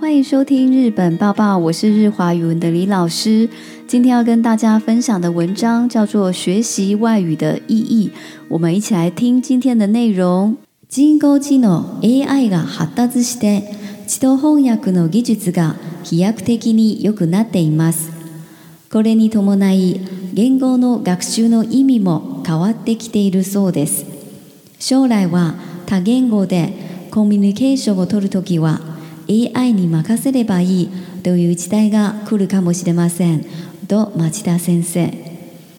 欢迎收听《日本报报》，我是日华语文的李老师。今天要跟大家分享的文章叫做《学习外语的意义》，我们一起来听今天的内容。人工知能 AI が発達して、自動翻訳の技術が飛躍的に良くなっています。これに伴い、言語の学習の意味も変わってきているそうです。将来は多言語でコミュニケーションを取るときは、AI に任せればいいという時代が来るかもしれませんと町田先生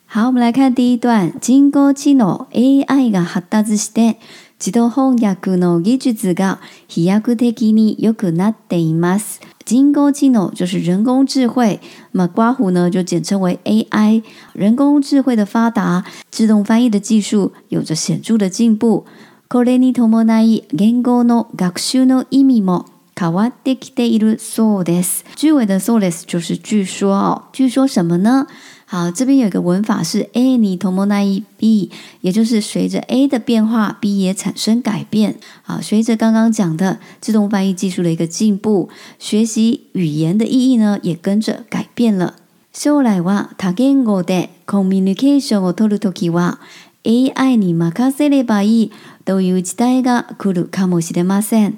好，我们来看第一段。人工知能 AI が発達して、自動翻訳の技術が飛躍的に良くなっています。人工知能就是人工智慧，那么刮胡呢就简称为 AI。人工智慧的发达，自动翻译的技术有着显著的进步。これに伴い、言語の学習の意味も卡哇迪基德伊鲁苏德斯，句尾的苏德斯就是据说哦，据说什么呢？好，这边有一个文法是 A 尼同蒙奈伊 B，也就是随着 A 的变化，B 也产生改变。啊，随着刚刚讲的自动翻译技术的一个进步，学习语言的意义呢，也跟着改变了。将来话，タケンゴでコミュニケーションをとりとけは AI に任せればいいという時代が来るかもしれません。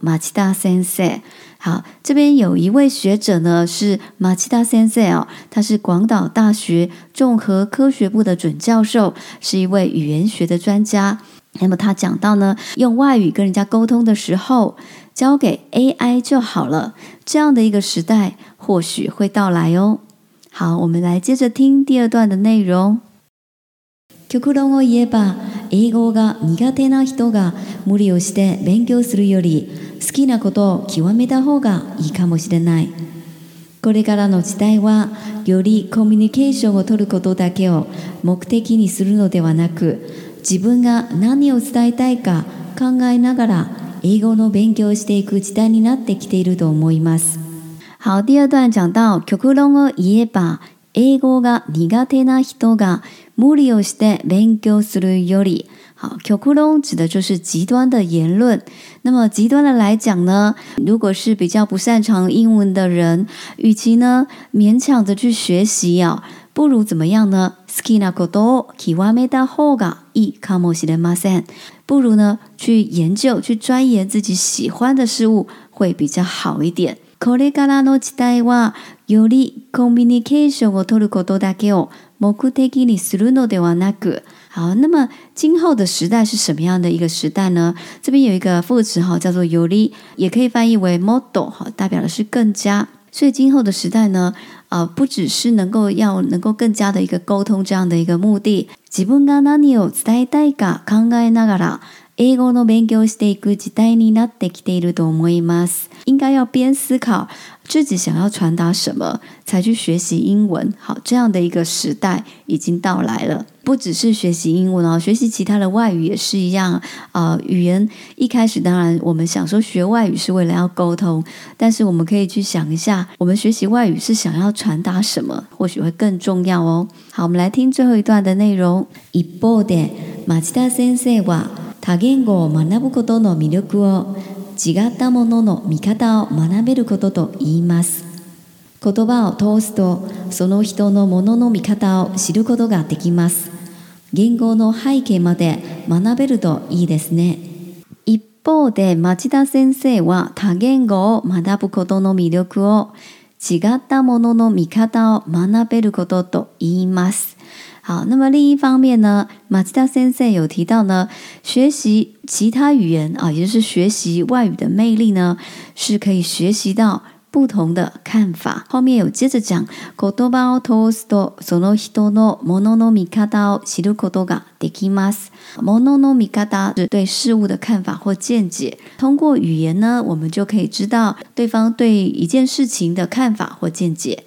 马奇达森塞，好，这边有一位学者呢，是马奇达先生哦，他是广岛大学综合科学部的准教授，是一位语言学的专家。那么他讲到呢，用外语跟人家沟通的时候，交给 AI 就好了，这样的一个时代或许会到来哦。好，我们来接着听第二段的内容。極論を言えば、英語が苦手な人が無理をして勉強するより好きなことを極めた方がいいかもしれない。これからの時代はよりコミュニケーションをとることだけを目的にするのではなく自分が何を伝えたいか考えながら英語の勉強をしていく時代になってきていると思います。好，第二段讲到，極論を言えば英語が苦手な人が無理をして勉強するより、好極論指的就是極端的言論。那么極端的来讲呢，如果是比较不擅长英文的人，与其呢勉强的去学习啊，不如怎么样呢？スキンアクドオキワメダホガイカモシテマセ不如呢去研究、去钻研自己喜欢的事物，会比较好一点。これからの時代はよりコミュニケーションを取ることだけを目的にするのではなく，好，那么今后的时代是什么样的一个时代呢？这边有一个副词哈，叫做 “yori”，也可以翻译为 “model”，哈，代表的是更加。所以今后的时代呢，呃，不只是能够要能够更加的一个沟通这样的一个目的。自分が何を伝えたいか考えながら、应该要边思考自己想要传达什么，才去学习英文。好，这样的一个时代已经到来了。不只是学习英文啊，学习其他的外语也是一样。啊，语言一开始，当然我们想说学外语是为了要沟通，但是我们可以去想一下，我们学习外语是想要传达什么，或许会更重要哦。好，我们来听最后一段的内容。先生多言語を学ぶことの魅力を違ったものの見方を学べることと言います言葉を通すとその人のものの見方を知ることができます言語の背景まで学べるといいですね一方で町田先生は多言語を学ぶことの魅力を違ったものの見方を学べることと言います。好，那么另一方面呢，马自达先生有提到呢，学习其他语言啊，也就是学习外语的魅力呢，是可以学习到不同的看法。后面有接着讲，コトバをトウスドソノヒトノモノノミカダシルコドガデキマス。モノノミカダ是对事物的看法或见解。通过语言呢，我们就可以知道对方对一件事情的看法或见解。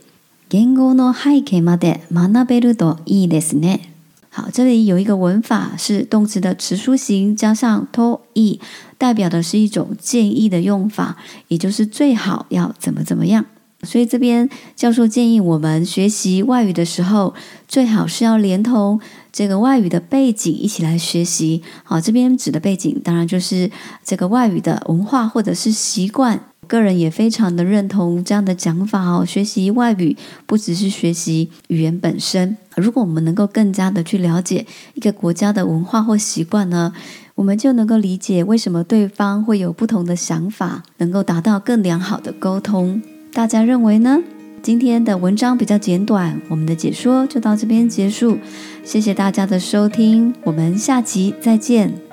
言語の背景まで学べるといいですね。好，这里有一个文法，是动词的词书形加上 to e，代表的是一种建议的用法，也就是最好要怎么怎么样。所以这边教授建议我们学习外语的时候，最好是要连同这个外语的背景一起来学习。好，这边指的背景当然就是这个外语的文化或者是习惯。个人也非常的认同这样的讲法哦。学习外语不只是学习语言本身，如果我们能够更加的去了解一个国家的文化或习惯呢，我们就能够理解为什么对方会有不同的想法，能够达到更良好的沟通。大家认为呢？今天的文章比较简短，我们的解说就到这边结束。谢谢大家的收听，我们下集再见。